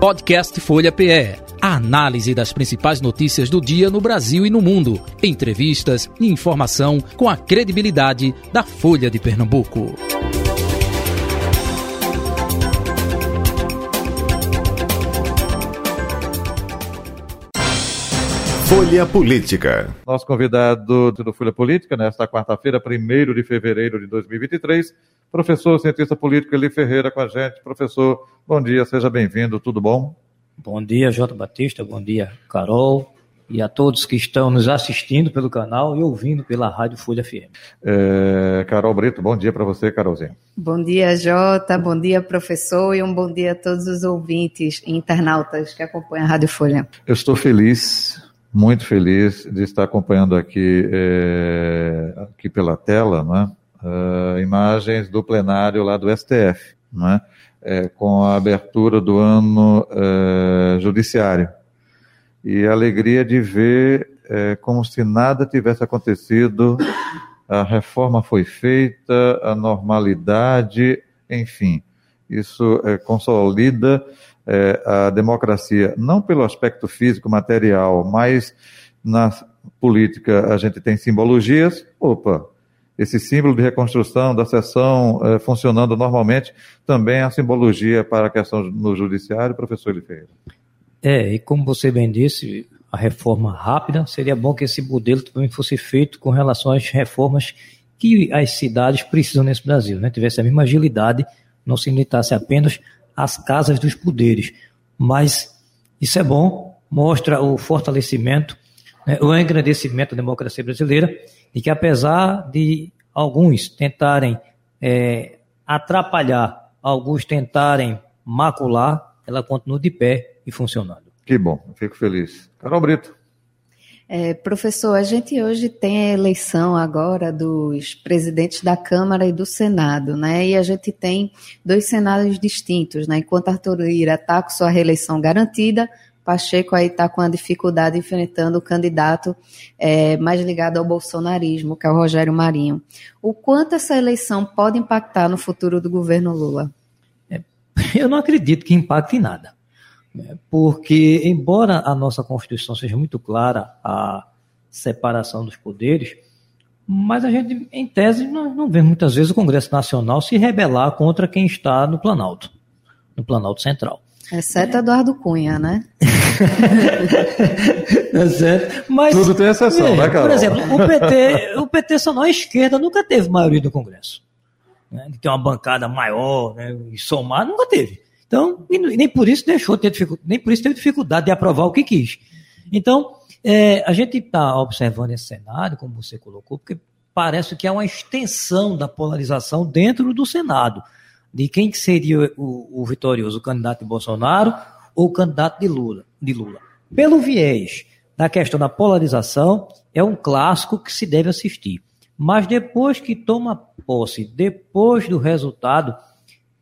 Podcast Folha PE. A análise das principais notícias do dia no Brasil e no mundo. Entrevistas e informação com a credibilidade da Folha de Pernambuco. Folha Política. Nosso convidado do Folha Política, nesta quarta-feira, 1 de fevereiro de 2023, professor cientista político Eli Ferreira com a gente. Professor, bom dia, seja bem-vindo, tudo bom? Bom dia, Jota Batista, bom dia, Carol, e a todos que estão nos assistindo pelo canal e ouvindo pela Rádio Folha FM. É, Carol Brito, bom dia para você, Carolzinha. Bom dia, Jota, bom dia, professor, e um bom dia a todos os ouvintes e internautas que acompanham a Rádio Folha. Eu estou feliz, muito feliz de estar acompanhando aqui, é, aqui pela tela, né? Uh, imagens do plenário lá do STF, né, é, com a abertura do ano uh, judiciário. E a alegria de ver é, como se nada tivesse acontecido, a reforma foi feita, a normalidade, enfim, isso é, consolida a democracia, não pelo aspecto físico, material, mas na política a gente tem simbologias, opa, esse símbolo de reconstrução da sessão eh, funcionando normalmente, também é a simbologia para a questão no judiciário, professor Ferreira. É, e como você bem disse, a reforma rápida, seria bom que esse modelo também fosse feito com relação às reformas que as cidades precisam nesse Brasil, né? tivesse a mesma agilidade, não se limitasse apenas às casas dos poderes. Mas isso é bom, mostra o fortalecimento, né, o engrandecimento da democracia brasileira e que apesar de alguns tentarem é, atrapalhar, alguns tentarem macular, ela continua de pé e funcionando. Que bom, fico feliz. Carol Brito. É, professor, a gente hoje tem a eleição agora dos presidentes da Câmara e do Senado, né? E a gente tem dois cenários distintos, né? Enquanto Arthur Lira está com sua reeleição garantida, Pacheco aí está com a dificuldade enfrentando o candidato é, mais ligado ao bolsonarismo, que é o Rogério Marinho. O quanto essa eleição pode impactar no futuro do governo Lula? É, eu não acredito que impacte em nada. Né? Porque, embora a nossa Constituição seja muito clara a separação dos poderes, mas a gente, em tese, não, não vê muitas vezes o Congresso Nacional se rebelar contra quem está no Planalto, no Planalto Central. Exceto Eduardo Cunha, né? é certo. Mas, Tudo tem exceção, é, né, cara? Por exemplo, o PT, o PT só não é esquerda, nunca teve maioria no Congresso. Né? De ter uma bancada maior né? e somar, nunca teve. Então, nem por isso deixou ter dificuldade, nem por isso teve dificuldade de aprovar o que quis. Então, é, a gente está observando esse cenário, como você colocou, porque parece que é uma extensão da polarização dentro do Senado de quem seria o, o vitorioso, o candidato de Bolsonaro ou o candidato de Lula, de Lula. Pelo viés da questão da polarização, é um clássico que se deve assistir. Mas depois que toma posse, depois do resultado,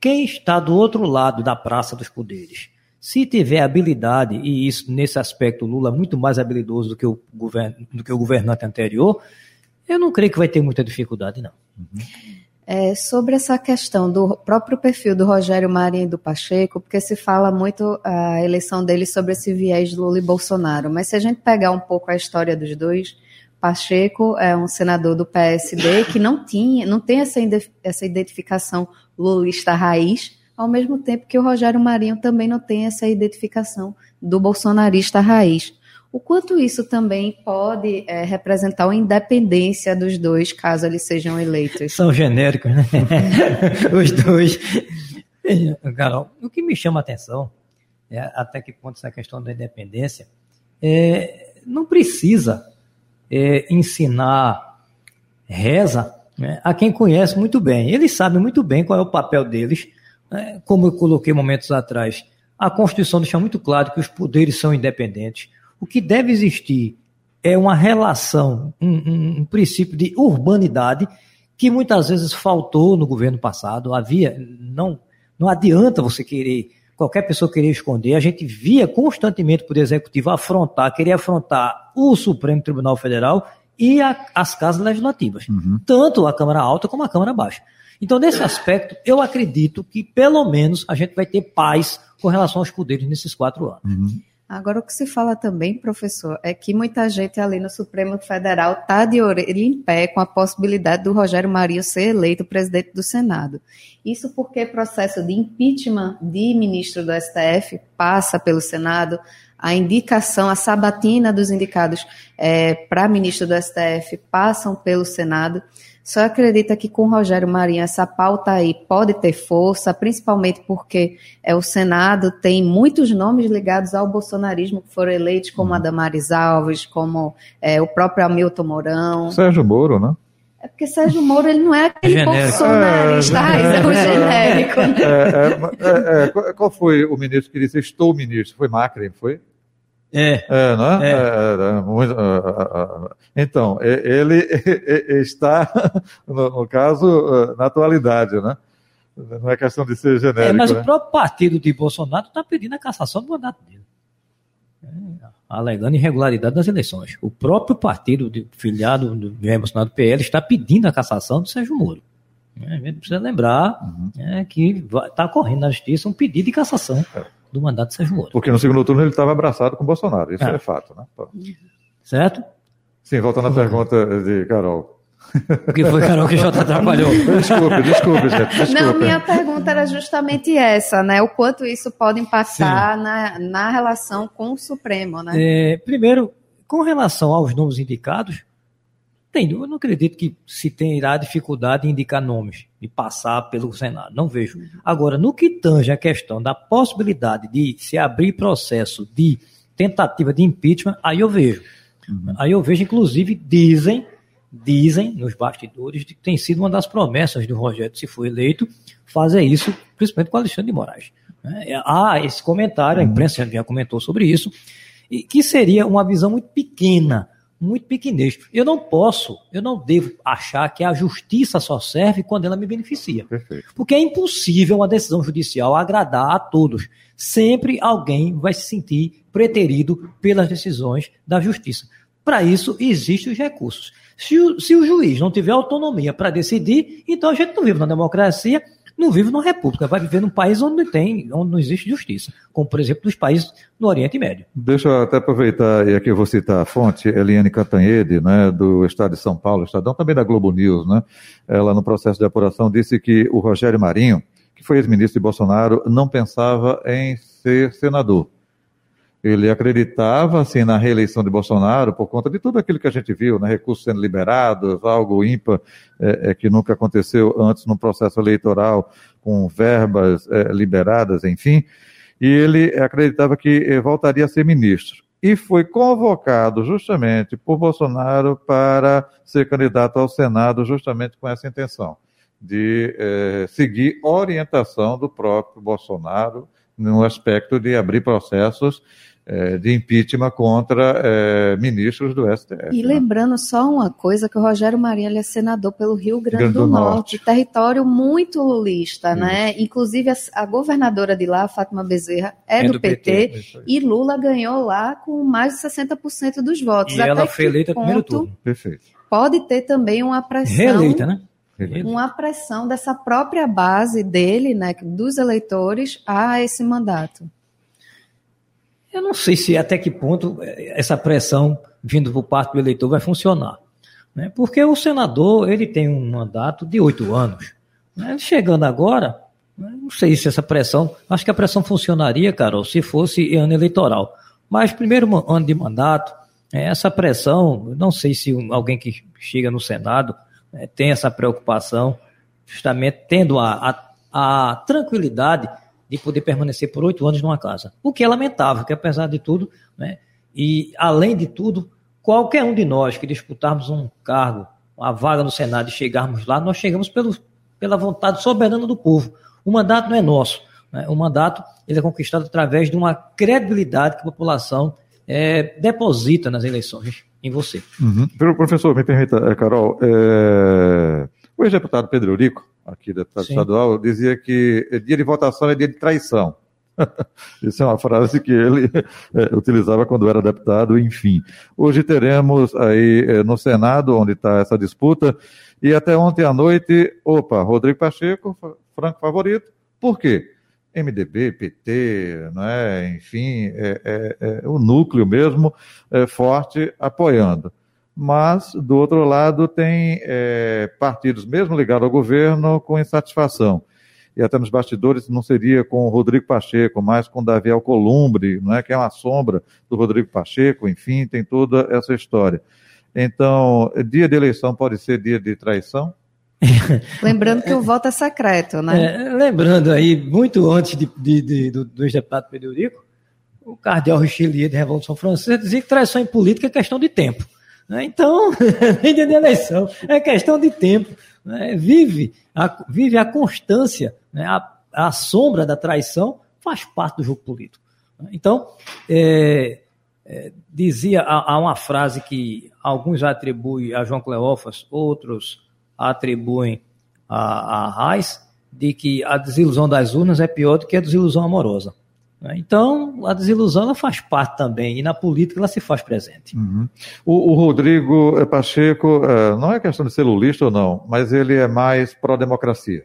quem está do outro lado da praça dos poderes? Se tiver habilidade, e isso nesse aspecto Lula é muito mais habilidoso do que o, govern, do que o governante anterior, eu não creio que vai ter muita dificuldade, não. Uhum. É, sobre essa questão do próprio perfil do Rogério Marinho e do Pacheco, porque se fala muito a eleição dele sobre esse viés Lula e Bolsonaro, mas se a gente pegar um pouco a história dos dois, Pacheco é um senador do PSD que não tinha, não tem essa, essa identificação lulista raiz, ao mesmo tempo que o Rogério Marinho também não tem essa identificação do bolsonarista raiz o quanto isso também pode é, representar uma independência dos dois, caso eles sejam eleitos. São genéricos, né? Os dois. Carol, o que me chama a atenção, é, até que ponto essa questão da independência, é, não precisa é, ensinar reza né, a quem conhece muito bem. Eles sabem muito bem qual é o papel deles, né, como eu coloquei momentos atrás. A Constituição deixa muito claro que os poderes são independentes o que deve existir é uma relação, um, um, um princípio de urbanidade que muitas vezes faltou no governo passado. Havia, não, não adianta você querer, qualquer pessoa querer esconder. A gente via constantemente o Poder Executivo afrontar, querer afrontar o Supremo Tribunal Federal e a, as casas legislativas, Uhum. tanto a Câmara Alta como a Câmara Baixa. Então, nesse aspecto, eu acredito que pelo menos a gente vai ter paz com relação aos poderes nesses quatro anos. Uhum. Agora, o que se fala também, professor, é que muita gente ali no Supremo Federal está de orelha em pé com a possibilidade do Rogério Marinho ser eleito presidente do Senado. Isso porque processo de impeachment de ministro do STF passa pelo Senado, a indicação, a sabatina dos indicados para ministro do STF passam pelo Senado. Só acredita que com o Rogério Marinho essa pauta aí pode ter força, principalmente porque é, o Senado tem muitos nomes ligados ao bolsonarismo que foram eleitos, como a Damares Alves, como é, o próprio Hamilton Mourão. Sérgio Moro, né? É porque Sérgio Moro ele não é aquele Genérico. bolsonarista, raiz, é o genérico. né? É, é, é, qual- qual foi o ministro que disse estou ministro? Foi Macri, foi? É, É, não é? É. É, é, muito, ah. então, ele está, no, caso, na atualidade, né? Não é questão de ser é, genérico, mas né? o próprio partido de Bolsonaro está pedindo a cassação do mandato dele. É, alegando irregularidade das eleições. O próprio partido de, filiado do Jair Bolsonaro do PL está pedindo a cassação do Sérgio Moro. É, a gente precisa lembrar Uhum. é, que está correndo na justiça um pedido de cassação do mandato do Sérgio Moro. Porque no segundo turno ele estava abraçado com o Bolsonaro, isso É. é, fato, né? Certo? Sim, voltando à pergunta de Carol. O que foi, Carol, que já te atrapalhou? Desculpe, desculpe, gente, desculpe. Não, minha pergunta era justamente essa, né? O quanto isso pode impactar na, na relação com o Supremo, né? É, primeiro, com relação aos nomes indicados, tem, eu não acredito que se terá dificuldade em indicar nomes e passar pelo Senado. Não vejo. Agora, no que tange a questão da possibilidade de se abrir processo de tentativa de impeachment, aí eu vejo. Aí eu vejo, inclusive, dizem, dizem nos bastidores que tem sido uma das promessas do Rogério, se for eleito, fazer isso, principalmente com Alexandre de Moraes. né? Há esse comentário, a imprensa já comentou sobre isso, e que seria uma visão muito pequena, muito pequenez. Eu não posso, eu não devo achar que a justiça só serve quando ela me beneficia. Perfeito. Porque é impossível uma decisão judicial agradar a todos. Sempre alguém vai se sentir preterido pelas decisões da justiça. Para isso, existem os recursos. Se o, se o juiz não tiver autonomia para decidir, então a gente não vive na democracia, não vive numa república, vai viver num país onde não tem, onde não existe justiça, como por exemplo dos países no Oriente Médio. Deixa eu até aproveitar, e aqui eu vou citar a fonte, Eliane Cantanhede, né, do Estado de São Paulo, Estadão, também da Globo News, né? Ela, no processo de apuração, disse que o Rogério Marinho, que foi ex-ministro de Bolsonaro, não pensava em ser senador. Ele acreditava, assim, na reeleição de Bolsonaro por conta de tudo aquilo que a gente viu, né? recursos sendo liberados, algo ímpar é, é, que nunca aconteceu antes no processo eleitoral, com verbas é, liberadas, enfim. E ele acreditava que eh, voltaria a ser ministro. E foi convocado justamente por Bolsonaro para ser candidato ao Senado, justamente com essa intenção, de eh, seguir orientação do próprio Bolsonaro no aspecto de abrir processos de impeachment contra eh, ministros do STF. E né? lembrando só uma coisa, que o Rogério Marinho ele é senador pelo Rio Grande, Grande do, do Norte, Norte. território muito lulista, né? Inclusive a, a governadora de lá, Fátima Bezerra, é, do, PT, Isso aí. e Lula ganhou lá com mais de 60% dos votos. E Até ela foi eleita no primeiro ponto turno. Perfeito. Pode ter também uma pressão Reeleita, né? uma pressão dessa própria base dele, né, dos eleitores, a esse mandato. Eu não sei se até que ponto eh, essa pressão vindo por parte do eleitor vai funcionar. Né? Porque o senador ele tem um mandato de oito anos. Né? Chegando agora, né, não sei se essa pressão. Acho que a pressão funcionaria, Carol, se fosse ano eleitoral. Mas primeiro ano de mandato, eh, essa pressão, não sei se alguém que chega no Senado eh, tem essa preocupação, justamente tendo a, a, a tranquilidade de poder permanecer por oito anos numa casa. O que é lamentável, que apesar de tudo, né, e além de tudo, qualquer um de nós que disputarmos um cargo, uma vaga no Senado e chegarmos lá, nós chegamos pelo, pela vontade soberana do povo. O mandato não é nosso. Né? O mandato ele é conquistado através de uma credibilidade que a população eh, deposita nas eleições em você. Uhum. Pro- Professor, me permita, eh, Carol, eh, o ex-deputado Pedro Eurico, aqui deputado Sim. estadual, dizia que eh, dia de votação é dia de traição. Isso é uma frase que ele é, utilizava quando era deputado, enfim. Hoje teremos aí é, no Senado, onde está essa disputa, e até ontem à noite, opa, Rodrigo Pacheco, franco favorito. Por quê? MDB, PT, é? enfim, é, é, é, o núcleo mesmo é, forte apoiando. Mas, do outro lado, tem é, partidos, mesmo ligados ao governo, com insatisfação. E até nos bastidores não seria com o Rodrigo Pacheco, mas com Davi Alcolumbre, não é? que é uma sombra do Rodrigo Pacheco, enfim, tem toda essa história. Então, dia de eleição pode ser dia de traição? Lembrando que o voto é secreto, né? É, lembrando aí, muito antes de, de, de, do, do ex-deputado Pedro o cardeal Richelieu de Revolução Francesa dizia que traição em política é questão de tempo. Né? Então, nem de eleição, é questão de tempo. Né? Vive, a, vive a constância, né? a, a sombra da traição faz parte do jogo político. Então, é, é, dizia, há, há, uma frase que alguns atribuem a João Cleófas, outros atribuem a, a Reis, de que a desilusão das urnas é pior do que a desilusão amorosa. Né? Então, a desilusão ela faz parte também, e na política ela se faz presente. Uhum. O, o, Rodrigo Pacheco, é, não é questão de ser lulista ou não, mas ele é mais pró-democracia.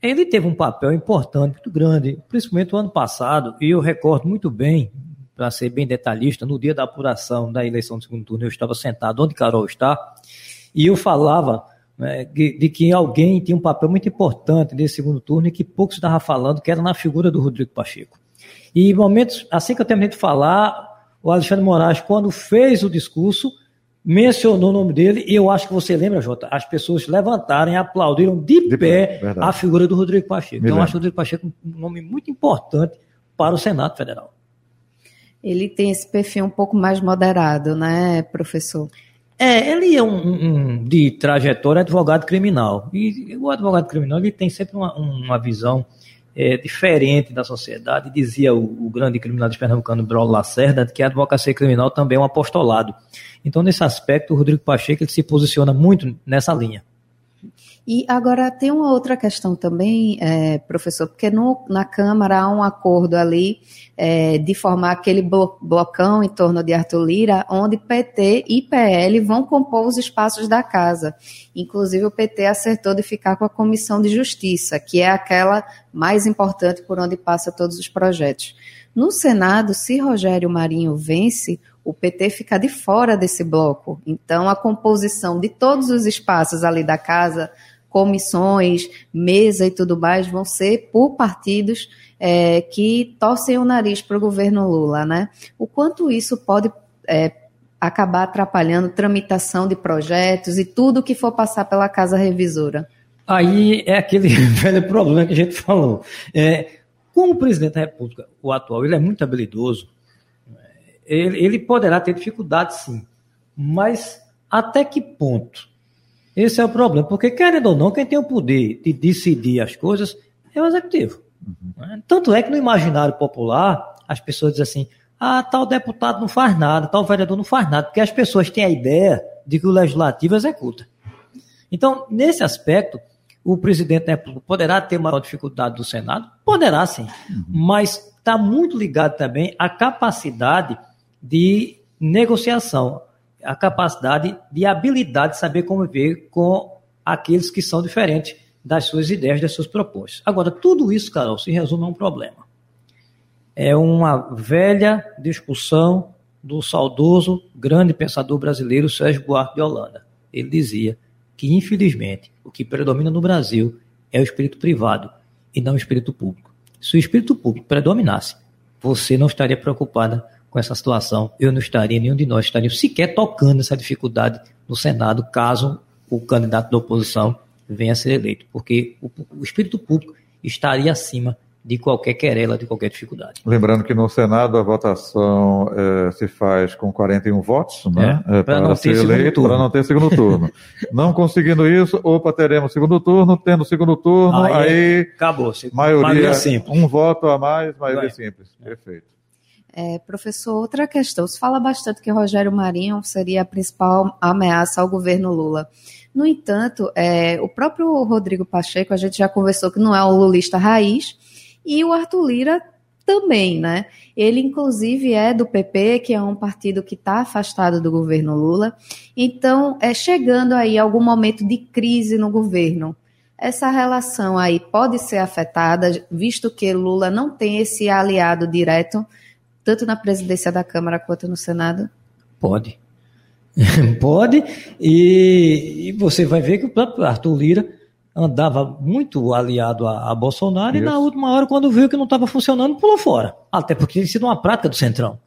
Ele teve um papel importante, muito grande, principalmente o ano passado, e eu recordo muito bem, para ser bem detalhista, no dia da apuração da eleição do segundo turno, eu estava sentado onde Carol está, e eu falava né, de, de, que alguém tinha um papel muito importante nesse segundo turno e que pouco se estava falando, que era na figura do Rodrigo Pacheco. E momentos, assim que eu terminei de falar, o Alexandre Moraes, quando fez o discurso, mencionou o nome dele, e eu acho que você lembra, Jota, as pessoas levantaram e aplaudiram de, de pé, pé a figura do Rodrigo Pacheco. Me então, eu acho o Rodrigo Pacheco um nome muito importante para o Senado Federal. Ele tem esse perfil um pouco mais moderado, né, professor? É, ele é um, um, de trajetória advogado criminal. E o advogado criminal ele tem sempre uma, uma visão é, diferente da sociedade. Dizia o, o grande criminalista pernambucano Braulio Lacerda que a advocacia criminal também é um apostolado. Então, nesse aspecto, o Rodrigo Pacheco ele se posiciona muito nessa linha. E agora tem uma outra questão também, é, professor, porque no, na Câmara há um acordo ali é, de formar aquele blo blocão em torno de Arthur Lira, onde PT e PL vão compor os espaços da casa. Inclusive o PT acertou de ficar com a Comissão de Justiça, que é aquela mais importante por onde passa todos os projetos. No Senado, se Rogério Marinho vence, o PT fica de fora desse bloco. Então, a composição de todos os espaços ali da casa comissões, mesa e tudo mais vão ser por partidos é, que torcem o nariz para o governo Lula, né? O quanto isso pode é, acabar atrapalhando tramitação de projetos e tudo que for passar pela casa revisora? Aí é aquele velho problema que a gente falou. É, como o presidente da República, o atual, ele é muito habilidoso, ele, ele poderá ter dificuldade sim, mas até que ponto esse é o problema, porque querendo ou não, quem tem o poder de decidir as coisas é o executivo. Uhum. Tanto é que no imaginário popular, as pessoas dizem assim: ah, tal deputado não faz nada, tal vereador não faz nada, porque as pessoas têm a ideia de que o legislativo executa. Então, nesse aspecto, o presidente da República poderá ter maior dificuldade do Senado? Poderá sim, uhum. mas está muito ligado também à capacidade de negociação a capacidade de habilidade de saber conviver com aqueles que são diferentes das suas ideias, das suas propostas. Agora, tudo isso, Carol, se resume a um problema. É uma velha discussão do saudoso grande pensador brasileiro Sérgio Buarque de Holanda. Ele dizia que, infelizmente, o que predomina no Brasil é o espírito privado e não o espírito público. Se o espírito público predominasse, você não estaria preocupada com essa situação, eu não estaria, nenhum de nós estaria sequer tocando essa dificuldade no Senado, caso o candidato da oposição venha a ser eleito, porque o, o espírito público estaria acima de qualquer querela, de qualquer dificuldade. Lembrando que no Senado a votação é, se faz com 41 votos, né? É, para, para ser eleito, para não ter segundo turno. não conseguindo isso, opa, teremos segundo turno, tendo segundo turno, aí, aí acabou. Maioria, maioria simples. um voto a mais, maioria simples. Perfeito. É, professor, outra questão. Se fala bastante que Rogério Marinho seria a principal ameaça ao governo Lula. No entanto, é, o próprio Rodrigo Pacheco, a gente já conversou que não é um lulista raiz, e o Arthur Lira também, né? Ele, inclusive, é do PP, que é um partido que está afastado do governo Lula. Então, é chegando aí algum momento de crise no governo. Essa relação aí pode ser afetada, visto que Lula não tem esse aliado direto, tanto na presidência da Câmara quanto no Senado? Pode. pode, e, e, você vai ver que o próprio Arthur Lira andava muito aliado a, a Bolsonaro Isso. e na última hora, quando viu que não estava funcionando, pulou fora. Até porque tem sido uma prática do Centrão.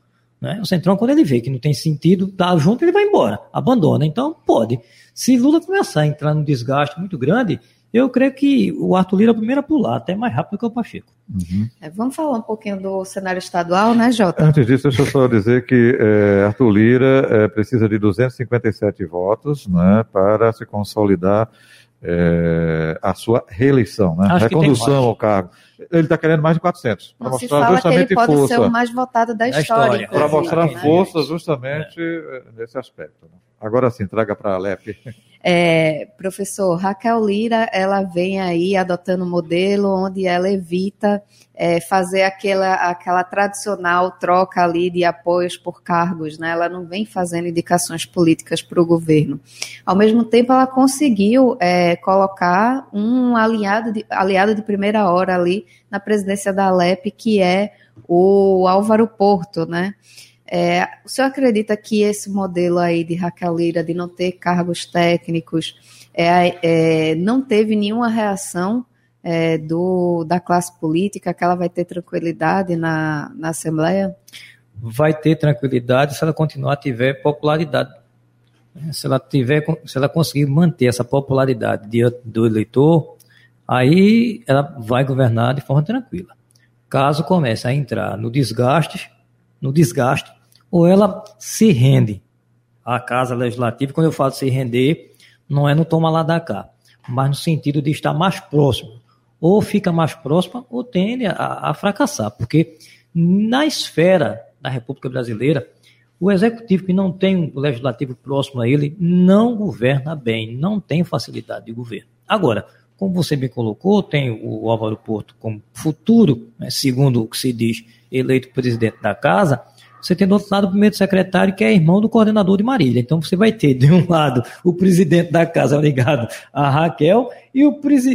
Né? O Centrão, quando ele vê que não tem sentido estar tá junto, ele vai embora, abandona. Então, pode. Se Lula começar a entrar num desgaste muito grande, eu creio que o Arthur Lira é o primeiro a pular, até mais rápido que o Pacheco. Uhum. É, vamos falar um pouquinho do cenário estadual, né, Jota? Antes disso, deixa eu só dizer que é, Arthur Lira é, precisa de 257 votos né, para se consolidar é, a sua reeleição, né? Acho Recondução ao cargo. Ele está querendo mais de 400. Para mostrar fala justamente que ele pode força. ser o mais votado da história. história. Para mostrar né? força justamente é. nesse aspecto. Né? Agora sim, traga para a Alep. É, professor, Raquel Lira, ela vem aí adotando um modelo onde ela evita é, fazer aquela, aquela tradicional troca ali de apoios por cargos, né? Ela não vem fazendo indicações políticas para o governo. Ao mesmo tempo, ela conseguiu é, colocar um aliado de, aliado de primeira hora ali na presidência da Alep, que é o Álvaro Porto, né? É, o senhor acredita que esse modelo aí de Raquel Lira, de não ter cargos técnicos, é, é, não teve nenhuma reação é, do, da classe política, que ela vai ter tranquilidade na, na Assembleia? Vai ter tranquilidade se ela continuar tiver popularidade. Se ela, tiver, se ela conseguir manter essa popularidade diante do eleitor, aí ela vai governar de forma tranquila. Caso comece a entrar no desgaste, no desgaste, ou ela se rende à Casa Legislativa. Quando eu falo se render, não é no toma lá da cá, mas no sentido de estar mais próximo. Ou fica mais próxima ou tende a, a fracassar, porque na esfera da República Brasileira, o executivo que não tem o legislativo próximo a ele não governa bem, não tem facilidade de governo. Agora, como você me colocou, tem o Álvaro Porto como futuro, né, segundo o que se diz, eleito presidente da casa, você tem do outro lado o primeiro secretário, que é irmão do coordenador de Marília. Então você vai ter, de um lado, o presidente da casa ligado a Raquel e o,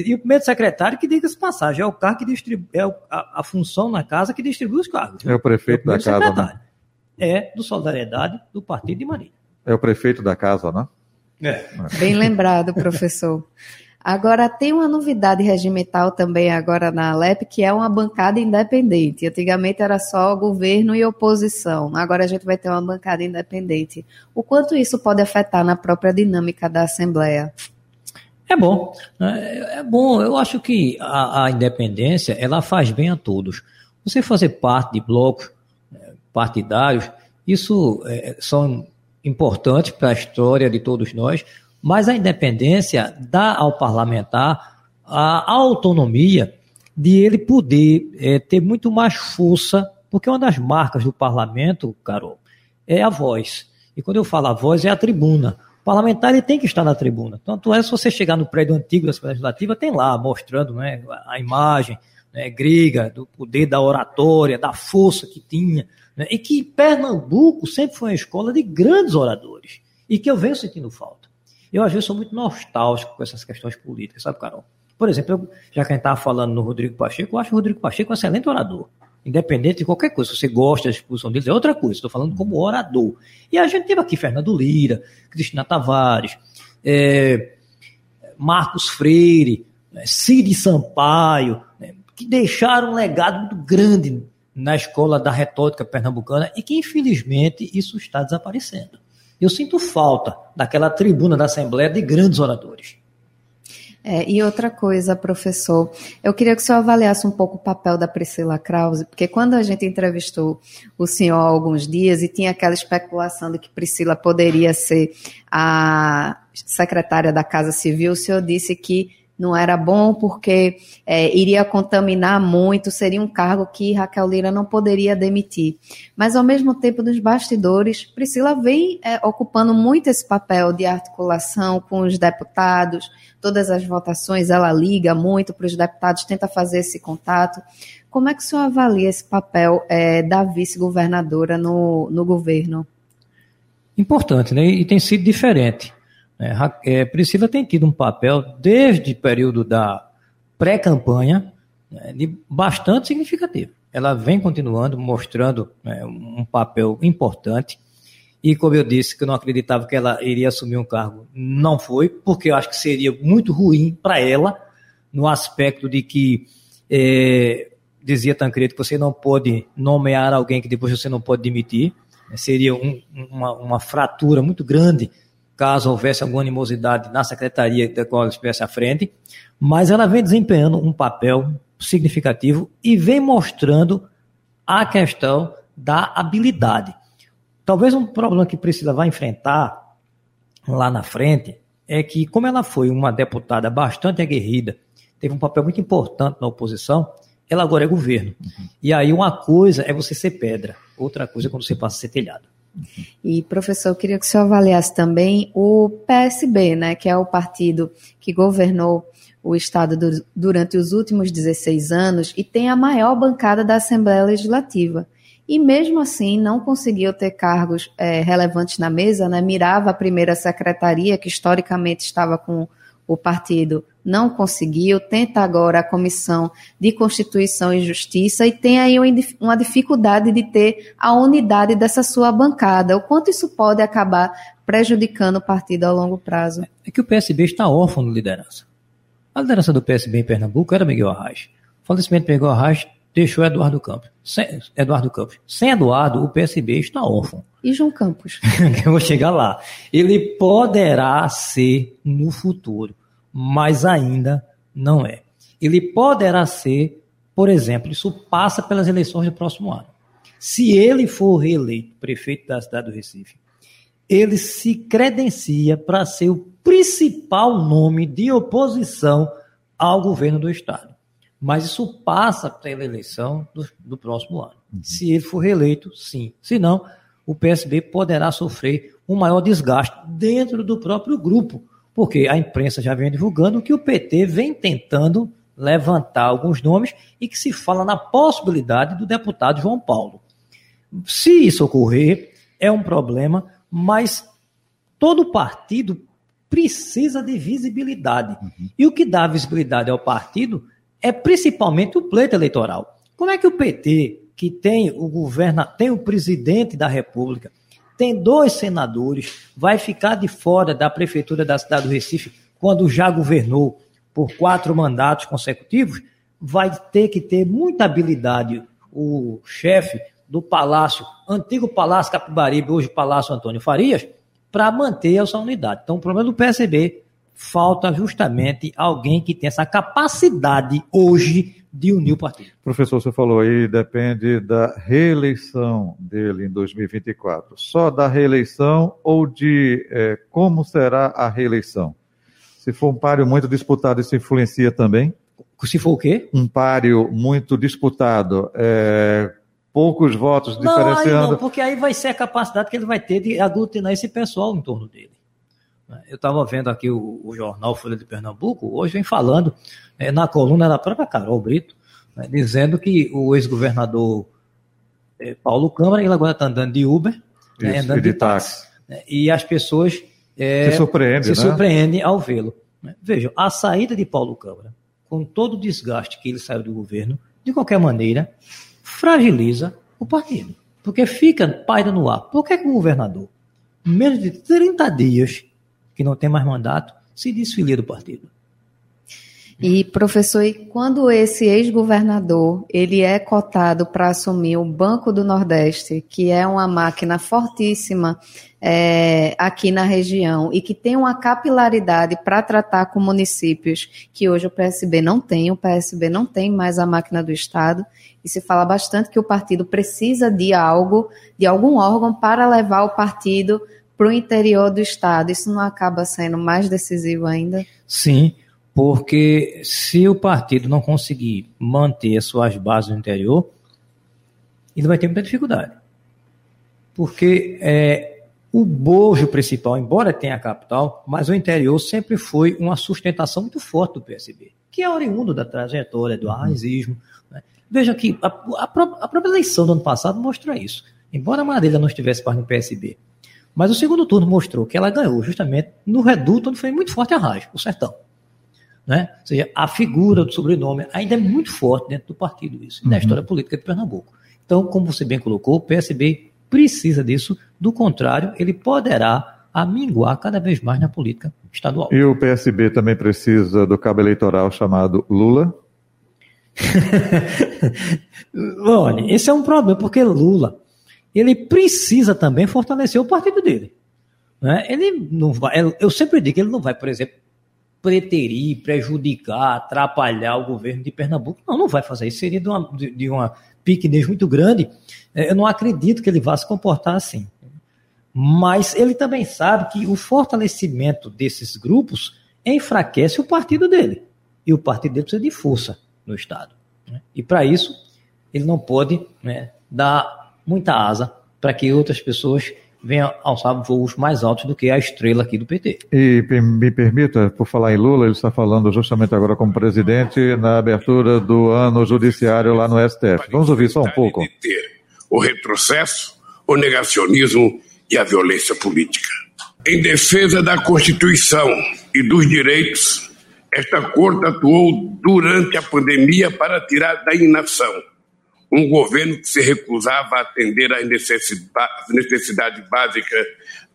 e o primeiro secretário, que diga-se passagem, é o cargo que distribui, é a, a, função na casa que distribui os cargos. É o prefeito é o da casa, né? É do Solidariedade do Partido de Marília. É o prefeito da casa, né? É. Bem lembrado, professor. Agora, tem uma novidade regimental também agora na Alep, que é uma bancada independente. Antigamente era só governo e oposição. Agora a gente vai ter uma bancada independente. O quanto isso pode afetar na própria dinâmica da Assembleia? É bom. É, é bom. Eu acho que a, a independência, ela faz bem a todos. Você fazer parte de blocos é, partidários, isso é, são importantes para a história de todos nós, mas a independência dá ao parlamentar a autonomia de ele poder é, ter muito mais força, porque uma das marcas do parlamento, Carol, é a voz. E quando eu falo a voz, é a tribuna. O parlamentar ele tem que estar na tribuna. Tanto é se você chegar no prédio antigo da Assembleia Legislativa, tem lá mostrando né, a imagem né, grega do poder da oratória, da força que tinha. Né, e que Pernambuco sempre foi uma escola de grandes oradores. E que eu venho sentindo falta. Eu, às vezes, sou muito nostálgico com essas questões políticas, sabe, Carol? Por exemplo, eu, já que a gente estava falando no Rodrigo Pacheco, eu acho o Rodrigo Pacheco um excelente orador. Independente de qualquer coisa. Se você gosta da exposição dele, é outra coisa. Estou falando como orador. E a gente teve aqui Fernando Lira, Cristina Tavares, é, Marcos Freire, né, Cid Sampaio, né, que deixaram um legado muito grande na escola da retórica pernambucana e que, infelizmente, isso está desaparecendo. Eu sinto falta daquela tribuna da Assembleia de grandes oradores. É, e outra coisa, professor, eu queria que o senhor avaliasse um pouco o papel da Priscila Krause, porque quando a gente entrevistou o senhor há alguns dias e tinha aquela especulação de que Priscila poderia ser a secretária da Casa Civil, o senhor disse que não era bom porque é, iria contaminar muito, seria um cargo que Raquel Lira não poderia demitir. Mas, ao mesmo tempo, nos bastidores, Priscila vem é, ocupando muito esse papel de articulação com os deputados, todas as votações, ela liga muito para os deputados, tenta fazer esse contato. Como é que o senhor avalia esse papel é, da vice-governadora no, no governo? Importante, né? E tem sido diferente. Né? É, Priscila tem tido um papel, desde o período da pré-campanha, né, de bastante significativo. Ela vem continuando, mostrando né, um papel importante. E como eu disse, que eu não acreditava que ela iria assumir um cargo, não foi, porque eu acho que seria muito ruim para ela, no aspecto de que é, dizia Tancredo que você não pode nomear alguém que depois você não pode demitir. Seria um, uma, uma fratura muito grande caso houvesse alguma animosidade na secretaria da qual ela estivesse à frente. Mas ela vem desempenhando um papel significativo e vem mostrando a questão da habilidade. Talvez um problema que Priscila vai enfrentar lá na frente é que, como ela foi uma deputada bastante aguerrida, teve um papel muito importante na oposição, ela agora é governo. Uhum. E aí uma coisa é você ser pedra, outra coisa é quando você passa a ser telhado. E, professor, eu queria que o senhor avaliasse também o PSB, né, que é o partido que governou o Estado do, durante os últimos 16 anos e tem a maior bancada da Assembleia Legislativa. E mesmo assim não conseguiu ter cargos é, relevantes na mesa, né, mirava a primeira secretaria, que historicamente estava com o partido não conseguiu, tenta agora a Comissão de Constituição e Justiça e tem aí uma dificuldade de ter a unidade dessa sua bancada. O quanto isso pode acabar prejudicando o partido a longo prazo? É que o PSB está órfão de liderança. A liderança do PSB em Pernambuco era Miguel Arraes. O falecimento de Miguel Arraes deixou Eduardo Campos. Sem, Eduardo Campos. Sem Eduardo, o PSB está órfão. E João Campos? Eu vou chegar lá. Ele poderá ser no futuro mas ainda não é. Ele poderá ser, por exemplo, isso passa pelas eleições do próximo ano. Se ele for reeleito prefeito da cidade do Recife, ele se credencia para ser o principal nome de oposição ao governo do Estado. Mas isso passa pela eleição do, do próximo ano. Uhum. Se ele for reeleito, sim. Se não, o PSB poderá sofrer um maior desgaste dentro do próprio grupo, porque a imprensa já vem divulgando que o PT vem tentando levantar alguns nomes e que se fala na possibilidade do deputado João Paulo. Se isso ocorrer, é um problema, mas todo partido precisa de visibilidade. Uhum. E o que dá visibilidade ao partido é principalmente o pleito eleitoral. Como é que o PT, que tem o governo, tem o presidente da República, tem dois senadores, vai ficar de fora da prefeitura da cidade do Recife quando já governou por quatro mandatos consecutivos, vai ter que ter muita habilidade o chefe do Palácio, antigo Palácio Capibaribe, hoje Palácio Antônio Farias, para manter essa unidade. Então, o problema do PSB falta justamente alguém que tenha essa capacidade hoje de unir o partido. Professor, você falou aí, depende da reeleição dele em 2024. Só da reeleição ou de é, como será a reeleição? Se for um páreo muito disputado, isso influencia também? Se for o quê? Um páreo muito disputado, é, poucos votos não, diferenciando. Aí não, porque aí vai ser a capacidade que ele vai ter de aglutinar esse pessoal em torno dele. Eu estava vendo aqui o, o, jornal Folha de Pernambuco, hoje vem falando é, na coluna da própria Carol Brito, né, dizendo que o ex-governador é, Paulo Câmara, ele agora está andando de Uber, né, Isso, né, andando de, de táxi. Né, e as pessoas é, se, surpreende, se né? surpreendem ao vê-lo. Né. Vejam, a saída de Paulo Câmara, com todo o desgaste que ele saiu do governo, de qualquer maneira, fragiliza o partido. Porque fica paira no ar. Por que, que o governador, menos de 30 dias, que não tem mais mandato, se desfilia do partido. E professor, e quando esse ex-governador ele é cotado para assumir o Banco do Nordeste, que é uma máquina fortíssima é, aqui na região e que tem uma capilaridade para tratar com municípios que hoje o PSB não tem, o PSB não tem mais a máquina do Estado e se fala bastante que o partido precisa de algo, de algum órgão para levar o partido para o interior do estado. Isso não acaba sendo mais decisivo ainda? Sim, Porque se o partido não conseguir manter as suas bases no interior, ele vai ter muita dificuldade. Porque é, o bojo principal, embora tenha a capital, mas o interior sempre foi uma sustentação muito forte do PSB, que é oriundo da trajetória do arraizismo. Né? Veja que a, a, a, própria eleição do ano passado mostra isso. Embora a Marília não estivesse parte do PSB, mas o segundo turno mostrou que ela ganhou justamente no reduto onde foi muito forte a Raiz, o Sertão. Né? Ou seja, a figura do sobrenome ainda é muito forte dentro do partido, isso, uhum. na história política de Pernambuco. Então, como você bem colocou, o PSB precisa disso, do contrário, ele poderá aminguar cada vez mais na política estadual. E o PSB também precisa do cabo eleitoral chamado Lula? Olha, esse é um problema, porque Lula ele precisa também fortalecer o partido dele. Né? Ele não vai, eu sempre digo que ele não vai, por exemplo, preterir, prejudicar, atrapalhar o governo de Pernambuco. Não, não vai fazer isso. Seria de uma, de uma pequenez muito grande. É, eu não acredito que ele vá se comportar assim. Mas ele também sabe que o fortalecimento desses grupos enfraquece o partido dele. E o partido dele precisa de força no Estado. Né? E para isso, ele não pode né, dar muita asa para que outras pessoas venham alçar voos mais altos do que a estrela aqui do PT. E me permita, por falar em Lula, ele está falando justamente agora como presidente na abertura do ano judiciário lá no STF. Vamos ouvir só um pouco. O retrocesso, o negacionismo e a violência política. Em defesa da Constituição e dos direitos, esta corte atuou durante a pandemia para tirar da inação um governo que se recusava a atender às necessidades básicas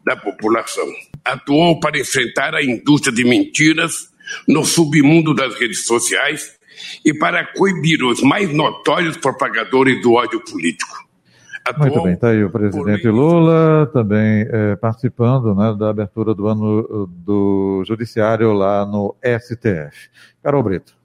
da população. Atuou para enfrentar a indústria de mentiras no submundo das redes sociais e para coibir os mais notórios propagadores do ódio político. Atuou Muito bem, está aí o presidente Lula também é, participando né, da abertura do ano do judiciário lá no STF. Carol Brito.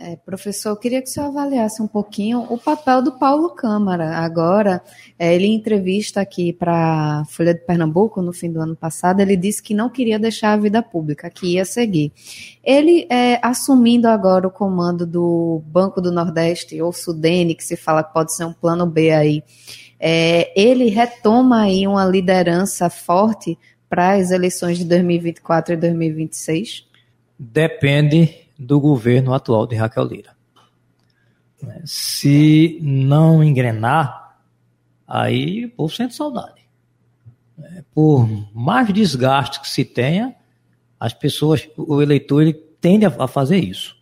É, professor, eu queria que o senhor avaliasse um pouquinho o papel do Paulo Câmara. Agora, é, ele em entrevista aqui para a Folha de Pernambuco, no fim do ano passado, ele disse que não queria deixar a vida pública, que ia seguir. Ele, é, assumindo agora o comando do Banco do Nordeste, ou Sudene, que se fala que pode ser um plano B aí, é, ele retoma aí uma liderança forte para as eleições de 2024 e 2026? Depende do governo atual de Raquel Lira. Se não engrenar, aí o povo sente saudade. Por mais desgaste que se tenha, as pessoas, o eleitor, ele tende a fazer isso.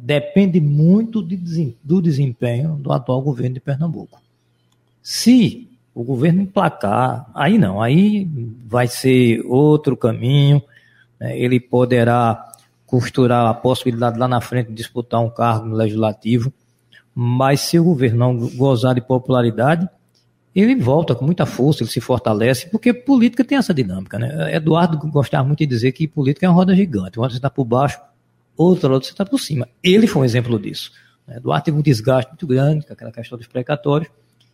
Depende muito do desempenho do atual governo de Pernambuco. Se o governo emplacar, aí não, aí vai ser outro caminho, ele poderá costurar a possibilidade lá na frente de disputar um cargo no legislativo, mas se o governo não gozar de popularidade, ele volta com muita força, ele se fortalece, porque política tem essa dinâmica. Né? Eduardo gostava muito de dizer que política é uma roda gigante, uma hora você está por baixo, outra hora você está por cima. Ele foi um exemplo disso. Eduardo teve um desgaste muito grande com aquela questão dos precatórios,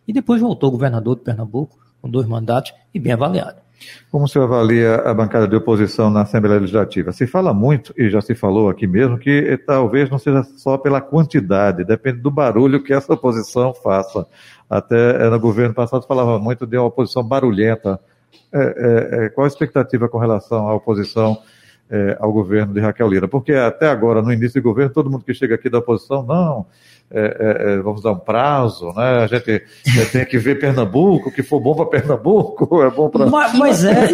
e depois voltou governador de Pernambuco, com dois mandatos e bem avaliado. Como você avalia a bancada de oposição na Assembleia Legislativa? Se fala muito, e já se falou aqui mesmo, que talvez não seja só pela quantidade, depende do barulho que essa oposição faça. Até eh, no governo passado falava muito de uma oposição barulhenta. É, é, qual a expectativa com relação à oposição é, ao governo de Raquel Lira? Porque até agora, no início do governo, todo mundo que chega aqui da oposição, não, é, é, é, vamos dar um prazo, né? A gente tem que ver Pernambuco, o que for bom para Pernambuco, é bom para. Mas, mas é.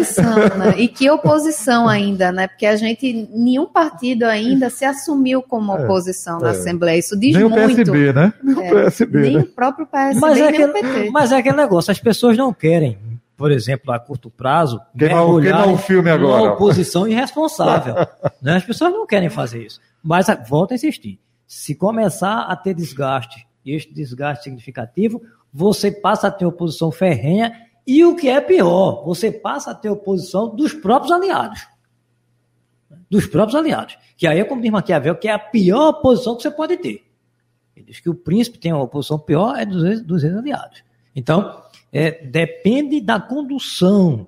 Né? E que oposição ainda, né? Porque a gente, nenhum partido ainda se assumiu como é, oposição na é. Assembleia. Isso diz nem muito. Nem o PSB, né? Nem o PSB. Nem né? o próprio PSB, mas é nem aquele, o PT. Mas é aquele negócio, as pessoas não querem por exemplo, a curto prazo, queimar, queimar um filme agora. Uma oposição irresponsável. né? As pessoas não querem fazer isso. Mas volta a insistir. Se começar a ter desgaste, e este desgaste significativo, você passa a ter oposição ferrenha e o que é pior, você passa a ter oposição dos próprios aliados. Dos próprios aliados. Que aí é como diz Maquiavel, que é a pior oposição que você pode ter. Ele diz que o príncipe tem uma oposição pior é dos, dos ex-aliados. Então, é, depende da condução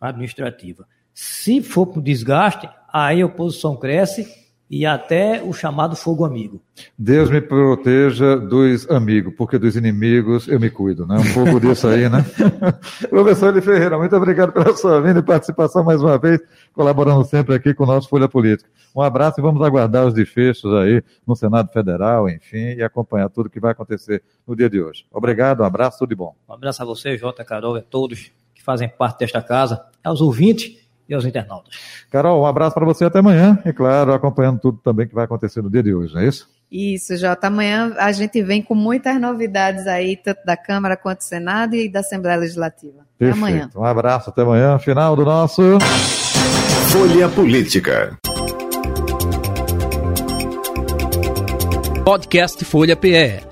administrativa. Se for o desgaste, aí a oposição cresce e até o chamado fogo amigo. Deus me proteja dos amigos, porque dos inimigos eu me cuido, né? Um pouco disso aí, né? Professor Eli Ferreira, muito obrigado pela sua vinda e participação mais uma vez, colaborando sempre aqui com o nosso Folha Política. Um abraço e vamos aguardar os desfechos aí no Senado Federal, enfim, e acompanhar tudo que vai acontecer no dia de hoje. Obrigado, um abraço, tudo de bom. Um abraço a você, Jota, Carol, a todos que fazem parte desta casa, aos ouvintes e aos internautas. Carol, um abraço para você até amanhã e, claro, acompanhando tudo também que vai acontecer no dia de hoje, não é isso? Isso, Jota. Amanhã a gente vem com muitas novidades aí, tanto da Câmara quanto do Senado e da Assembleia Legislativa. Perfeito. Até amanhã. Um abraço, até amanhã. Final do nosso. Folha Política. Podcast Folha PE